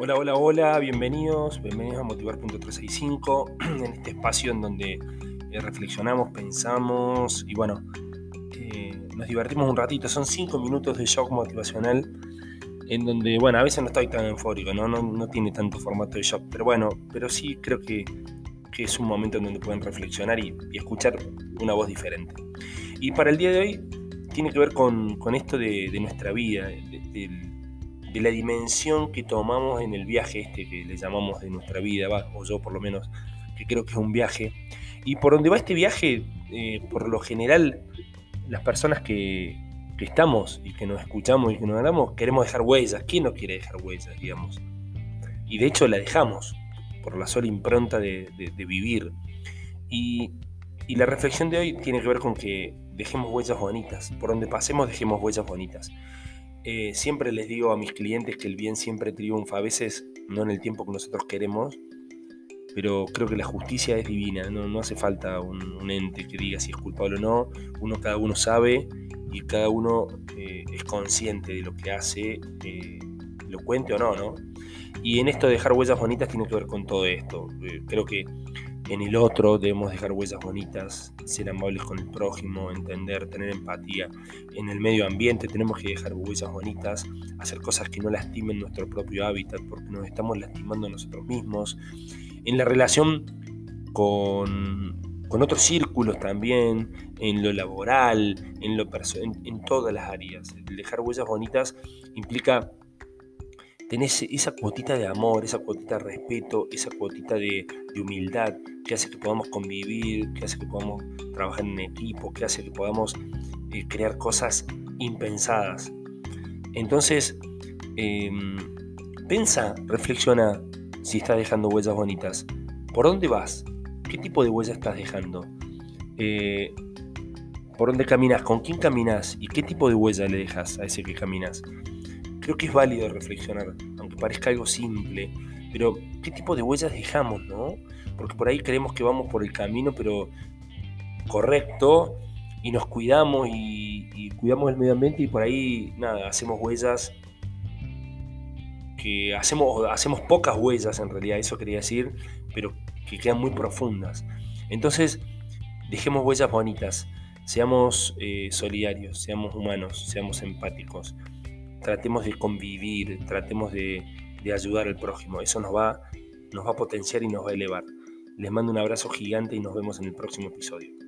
Hola, hola, hola, bienvenidos, bienvenidos a Motivar.365, en este espacio en donde eh, reflexionamos, pensamos y bueno, eh, nos divertimos un ratito. Son cinco minutos de shock motivacional en donde, bueno, a veces no estoy tan eufórico, ¿no? No, tiene tanto formato de shock, pero bueno, pero sí creo que, es un momento en donde pueden reflexionar y, escuchar una voz diferente. Y para el día de hoy tiene que ver con, esto de, nuestra vida, del de la dimensión que tomamos en el viaje este que le llamamos de nuestra vida, o yo por lo menos, que creo que es un viaje. Y por donde va este viaje, eh, por lo general, las personas que, estamos y que nos escuchamos y que nos hablamos, queremos dejar huellas. ¿Quién no quiere dejar huellas, digamos? Y de hecho la dejamos por la sola impronta de, vivir. Y, y la reflexión de hoy tiene que ver con que dejemos huellas bonitas. Por donde pasemos, dejemos huellas bonitas. Eh, siempre les digo a mis clientes que el bien siempre triunfa, a veces no en el tiempo que nosotros queremos, pero creo que la justicia es divina, no, hace falta un, ente que diga si es culpable o no, uno cada uno sabe y cada uno eh, es consciente de lo que hace, eh, lo cuente o no, ¿no? Y en esto de dejar huellas bonitas tiene que ver con todo esto. creo que en el otro debemos dejar huellas bonitas, ser amables con el prójimo, entender, tener empatía. En el medio ambiente tenemos que dejar huellas bonitas, hacer cosas que no lastimen nuestro propio hábitat porque nos estamos lastimando nosotros mismos. En la relación con, otros círculos también, en lo laboral, en, lo en, en todas las áreas. dejar huellas bonitas implica tenés esa cuotita de amor, esa cuotita de respeto, esa cuotita de, humildad que hace que podamos convivir, que hace que podamos trabajar en equipo, que hace que podamos eh, crear cosas impensadas. Entonces, eh, pensa, reflexiona si estás dejando huellas bonitas. ¿Por dónde vas? ¿Qué tipo de huella estás dejando? Eh, ¿Por dónde caminas? ¿Con quién caminas? ¿Y qué tipo de huella le dejas a ese que caminas? Creo que es válido reflexionar, aunque parezca algo simple, pero ¿qué tipo de huellas dejamos, no? Porque por ahí creemos que vamos por el camino, pero correcto, y nos cuidamos y, cuidamos el medio ambiente y por ahí, nada, hacemos huellas que hacemos, hacemos pocas huellas en realidad, eso quería decir, pero que quedan muy profundas. Entonces, dejemos huellas bonitas, seamos eh, solidarios, seamos humanos, seamos empáticos tratemos de convivir, tratemos de, ayudar al prójimo. Eso nos va, nos va a potenciar y nos va a elevar. Les mando un abrazo gigante y nos vemos en el próximo episodio.